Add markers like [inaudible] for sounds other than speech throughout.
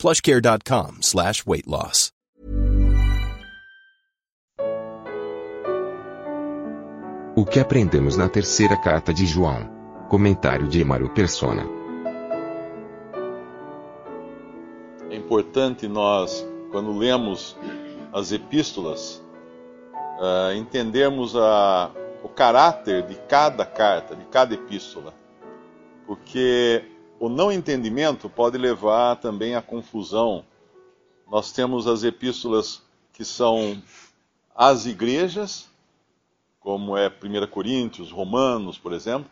plushcare.com slash weight loss. O que aprendemos na terceira carta de João? Comentário de Emaro Persona. É importante nós, quando lemos as epístolas, uh, entendermos a, o caráter de cada carta, de cada epístola. Porque o não entendimento pode levar também à confusão. Nós temos as epístolas que são às igrejas, como é 1 Coríntios, Romanos, por exemplo.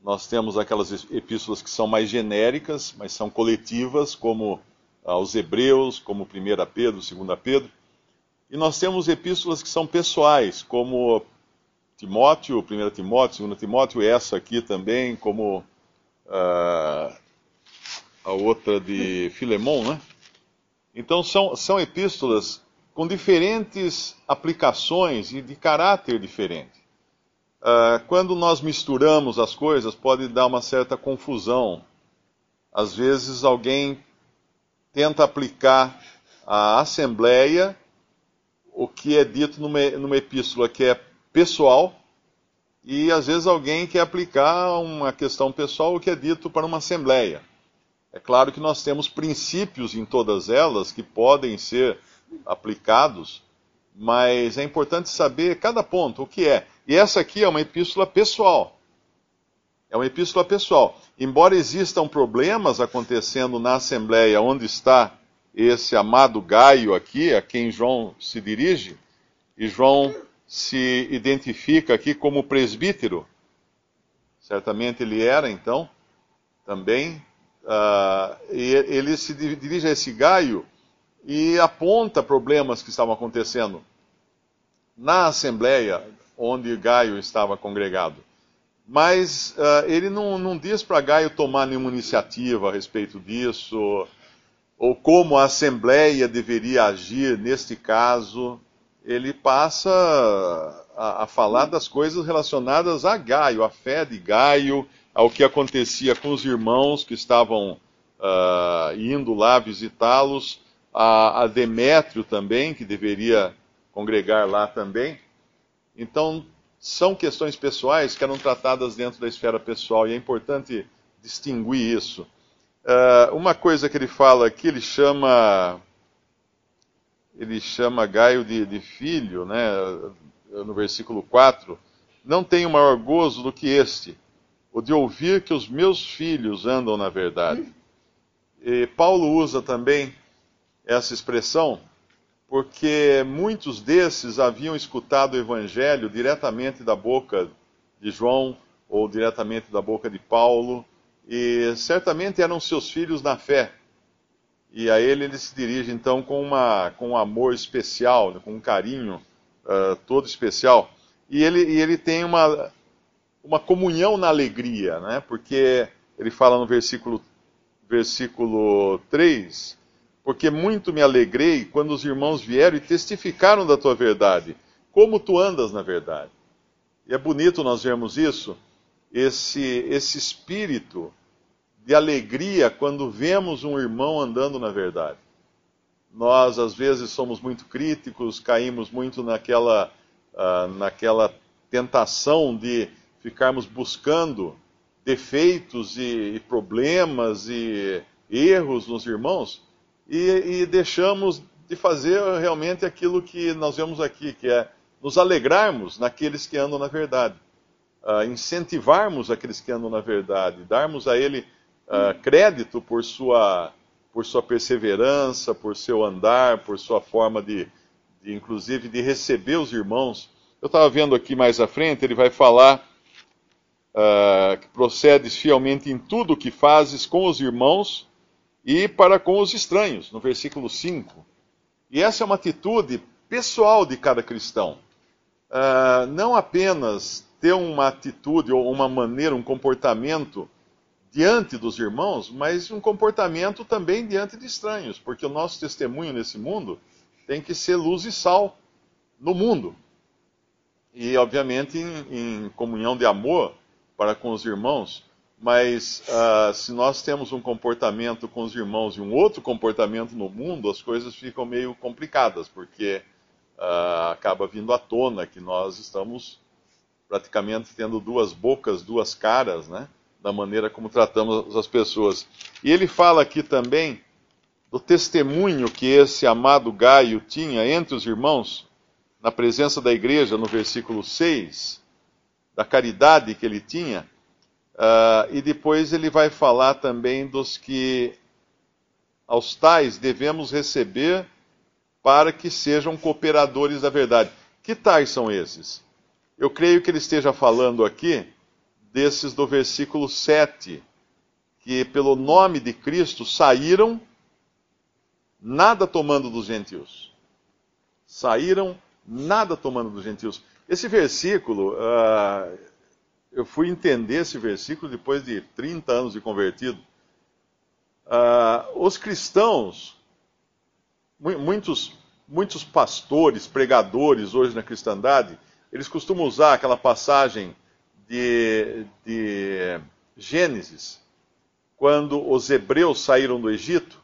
Nós temos aquelas epístolas que são mais genéricas, mas são coletivas, como aos Hebreus, como 1 Pedro, 2 Pedro. E nós temos epístolas que são pessoais, como Timóteo, 1 Timóteo, 2 Timóteo, essa aqui também, como uh, a outra de Filemão, né? Então são, são epístolas com diferentes aplicações e de caráter diferente. Uh, quando nós misturamos as coisas, pode dar uma certa confusão. Às vezes alguém tenta aplicar à Assembleia o que é dito numa, numa epístola que é pessoal, e às vezes alguém quer aplicar uma questão pessoal o que é dito para uma assembleia. É claro que nós temos princípios em todas elas que podem ser aplicados, mas é importante saber cada ponto, o que é. E essa aqui é uma epístola pessoal. É uma epístola pessoal. Embora existam problemas acontecendo na assembleia onde está esse amado Gaio aqui, a quem João se dirige, e João se identifica aqui como presbítero. Certamente ele era, então, também. Uh, e ele se dirige a esse Gaio e aponta problemas que estavam acontecendo na assembleia onde Gaio estava congregado. Mas uh, ele não, não diz para Gaio tomar nenhuma iniciativa a respeito disso ou como a Assembleia deveria agir neste caso, ele passa a, a, falar das coisas relacionadas a Gaio, a fé de Gaio, ao que acontecia com os irmãos que estavam uh, indo lá visitá-los, a, a Demétrio também, que deveria congregar lá também. Então, são questões pessoais que eram tratadas dentro da esfera pessoal, e é importante distinguir isso. Uh, uma coisa que ele fala aqui, ele chama ele chama Gaio de, de, filho, né, no versículo 4, não tenho maior gozo do que este, o de ouvir que os meus filhos andam na verdade. E Paulo usa também essa expressão porque muitos desses haviam escutado o evangelho diretamente da boca de João ou diretamente da boca de Paulo e certamente eram seus filhos na fé. E a ele ele se dirige então com, uma, com um amor especial, com um carinho uh, todo especial. E ele, e ele tem uma, uma comunhão na alegria, né? porque ele fala no versículo, versículo 3: Porque muito me alegrei quando os irmãos vieram e testificaram da tua verdade, como tu andas na verdade. E é bonito nós vermos isso, esse, esse espírito de alegria quando vemos um irmão andando na verdade. Nós, às vezes, somos muito críticos, caímos muito naquela, uh, naquela tentação de ficarmos buscando defeitos e, e problemas e erros nos irmãos e, e deixamos de fazer realmente aquilo que nós vemos aqui, que é nos alegrarmos naqueles que andam na verdade, uh, incentivarmos aqueles que andam na verdade, darmos a ele uh, crédito por sua, por sua perseverança, por seu andar, por sua forma de, de inclusive, de receber os irmãos. Eu estava vendo aqui mais à frente, ele vai falar uh, que procedes fielmente em tudo o que fazes com os irmãos e para com os estranhos, no versículo 5. E essa é uma atitude pessoal de cada cristão. Uh, não apenas ter uma atitude ou uma maneira, um comportamento diante dos irmãos, mas um comportamento também diante de estranhos, porque o nosso testemunho nesse mundo tem que ser luz e sal no mundo. E, obviamente, em, em comunhão de amor para com os irmãos, mas uh, se nós temos um comportamento com os irmãos e um outro comportamento no mundo, as coisas ficam meio complicadas, porque uh, acaba vindo à tona que nós estamos praticamente tendo duas bocas, duas caras, né? Da maneira como tratamos as pessoas. E ele fala aqui também do testemunho que esse amado Gaio tinha entre os irmãos, na presença da igreja, no versículo 6, da caridade que ele tinha. Uh, e depois ele vai falar também dos que aos tais devemos receber para que sejam cooperadores da verdade. Que tais são esses? Eu creio que ele esteja falando aqui desses do versículo 7, que pelo nome de Cristo saíram, nada tomando dos gentios. Saíram, nada tomando dos gentios. Esse versículo, uh, eu fui entender esse versículo depois de 30 anos de convertido. Uh, os cristãos, muitos, muitos pastores, pregadores hoje na cristandade, eles costumam usar aquela passagem de, de Gênesis, quando os hebreus saíram do Egito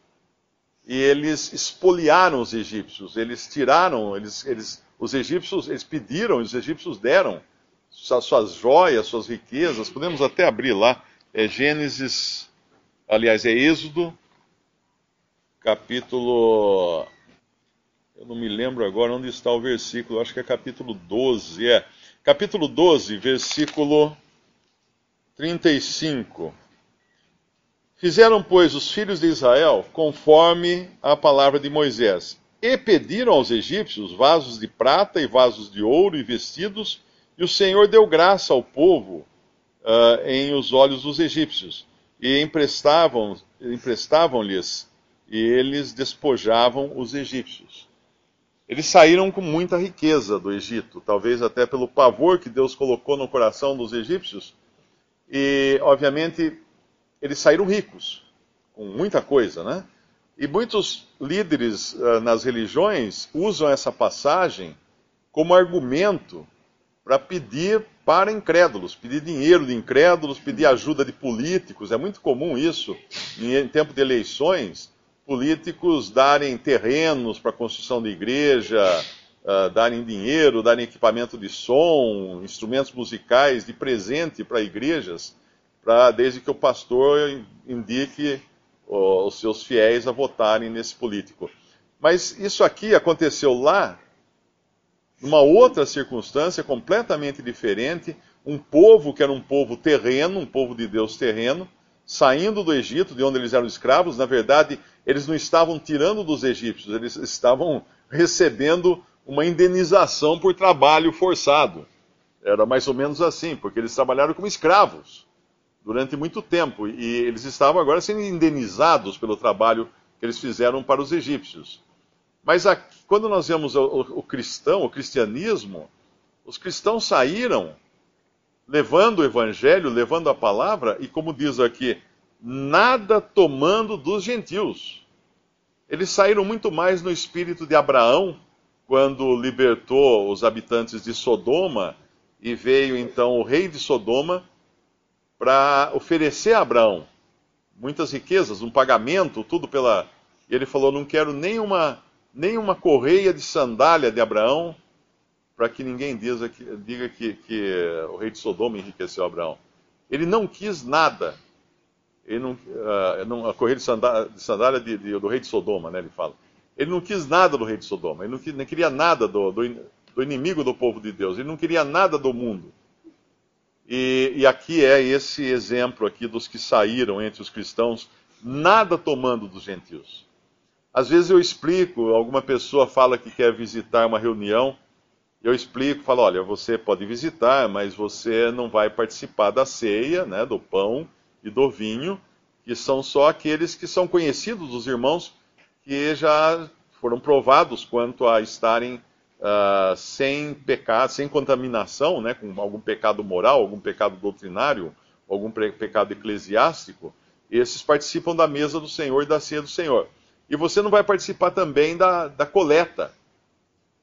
e eles espoliaram os egípcios, eles tiraram, eles, eles, os egípcios, eles pediram, os egípcios deram suas joias, suas riquezas. Podemos até abrir lá. É Gênesis, aliás, é Êxodo, capítulo. Eu não me lembro agora onde está o versículo, acho que é capítulo 12. É. Capítulo 12, versículo 35. Fizeram, pois, os filhos de Israel conforme a palavra de Moisés, e pediram aos egípcios vasos de prata e vasos de ouro e vestidos e o Senhor deu graça ao povo uh, em os olhos dos egípcios, e emprestavam, emprestavam-lhes, e eles despojavam os egípcios. Eles saíram com muita riqueza do Egito, talvez até pelo pavor que Deus colocou no coração dos egípcios, e obviamente eles saíram ricos, com muita coisa, né? E muitos líderes uh, nas religiões usam essa passagem como argumento para pedir para incrédulos, pedir dinheiro de incrédulos, pedir ajuda de políticos. É muito comum isso em tempo de eleições, políticos darem terrenos para construção de igreja, uh, darem dinheiro, darem equipamento de som, instrumentos musicais de presente para igrejas, desde que o pastor indique uh, os seus fiéis a votarem nesse político. Mas isso aqui aconteceu lá numa outra circunstância completamente diferente, um povo que era um povo terreno, um povo de Deus terreno, saindo do Egito, de onde eles eram escravos, na verdade, eles não estavam tirando dos egípcios, eles estavam recebendo uma indenização por trabalho forçado. Era mais ou menos assim, porque eles trabalharam como escravos durante muito tempo e eles estavam agora sendo indenizados pelo trabalho que eles fizeram para os egípcios. Mas aqui, quando nós vemos o, o, o cristão, o cristianismo, os cristãos saíram levando o evangelho, levando a palavra, e como diz aqui, nada tomando dos gentios. Eles saíram muito mais no espírito de Abraão, quando libertou os habitantes de Sodoma, e veio então o rei de Sodoma para oferecer a Abraão muitas riquezas, um pagamento, tudo pela. E ele falou: Não quero nenhuma nem uma correia de sandália de Abraão, para que ninguém diga, que, diga que, que, o rei de Sodoma enriqueceu Abraão. Ele não quis nada. Ele não, uh, não, a correia de sandália, de de, do rei de Sodoma, né, ele fala. Ele não quis nada do rei de Sodoma. Ele não, não queria nada do, do, do, inimigo do povo de Deus. Ele não queria nada do mundo. E, e aqui é esse exemplo aqui dos que saíram entre os cristãos, nada tomando dos gentios. Às vezes eu explico, alguma pessoa fala que quer visitar uma reunião, eu explico, falo, olha, você pode visitar, mas você não vai participar da ceia, né, do pão e do vinho, que são só aqueles que são conhecidos dos irmãos que já foram provados quanto a estarem uh, sem pecado, sem contaminação, né, com algum pecado moral, algum pecado doutrinário, algum pecado eclesiástico, esses participam da mesa do Senhor e da ceia do Senhor. E você não vai participar também da, da coleta.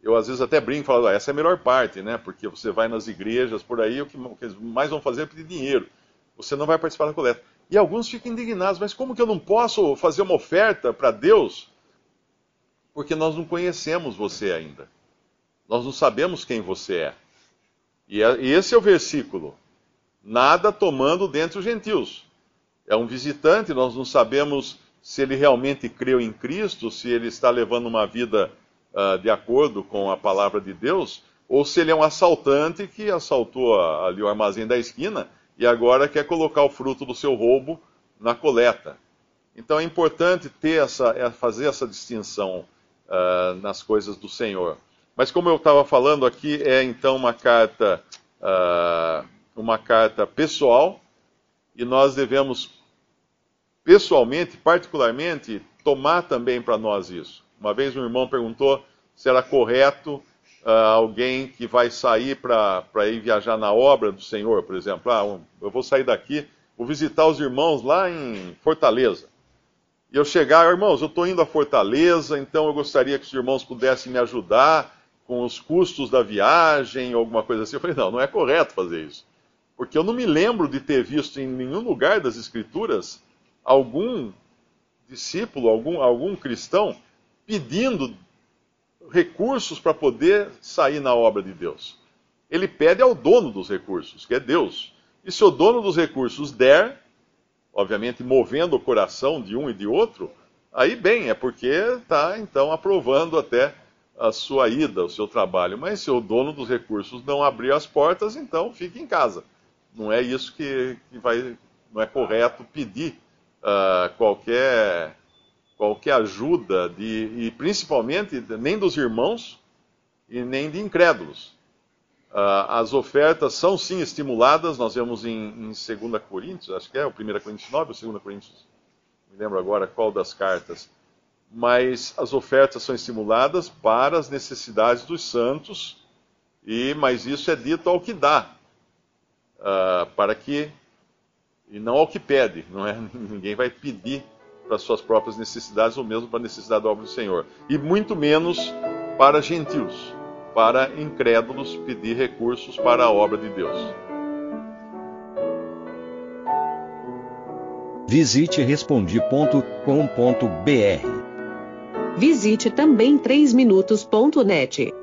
Eu às vezes até brinco, falo, ah, essa é a melhor parte, né? Porque você vai nas igrejas por aí, o que, mais vão fazer é pedir dinheiro. Você não vai participar da coleta. E alguns ficam indignados, mas como que eu não posso fazer uma oferta para Deus? Porque nós não conhecemos você ainda. Nós não sabemos quem você é. E é, esse é o versículo. Nada tomando dentre os gentios. É um visitante, nós não sabemos se ele realmente creu em Cristo, se ele está levando uma vida uh, de acordo com a palavra de Deus, ou se ele é um assaltante que assaltou ali o armazém da esquina e agora quer colocar o fruto do seu roubo na coleta. Então é importante ter essa, é fazer essa distinção uh, nas coisas do Senhor. Mas como eu estava falando aqui, é então uma carta, uh, uma carta pessoal, e nós devemos pessoalmente, particularmente, tomar também para nós isso. Uma vez um irmão perguntou se era correto uh, alguém que vai sair para ir viajar na obra do Senhor, por exemplo. Ah, eu vou sair daqui, vou visitar os irmãos lá em Fortaleza. E eu chegar, irmãos, eu estou indo a Fortaleza, então eu gostaria que os irmãos pudessem me ajudar com os custos da viagem, alguma coisa assim. Eu falei, não, não é correto fazer isso. Porque eu não me lembro de ter visto em nenhum lugar das Escrituras algum discípulo, algum, algum cristão, pedindo recursos para poder sair na obra de Deus. Ele pede ao dono dos recursos, que é Deus. E se o dono dos recursos der, obviamente movendo o coração de um e de outro, aí bem, é porque está então aprovando até a sua ida, o seu trabalho. Mas se o dono dos recursos não abrir as portas, então fique em casa. Não é isso que, que vai, não é correto pedir uh, qualquer qualquer ajuda, de, e principalmente nem dos irmãos e nem de incrédulos. Uh, as ofertas são sim estimuladas, nós vemos em, em 2 Coríntios, acho que é o 1 Coríntios 9 ou 2 Coríntios, me lembro agora qual das cartas, mas as ofertas são estimuladas para as necessidades dos santos, e mas isso é dito ao que dá, uh, para que, e não ao que pede, não é? [laughs] ninguém vai pedir para suas próprias necessidades ou mesmo para a necessidade da obra do Senhor. E muito menos para gentios, para incrédulos pedir recursos para a obra de Deus. Visite respondi.com.br. Visite também 3minutos.net.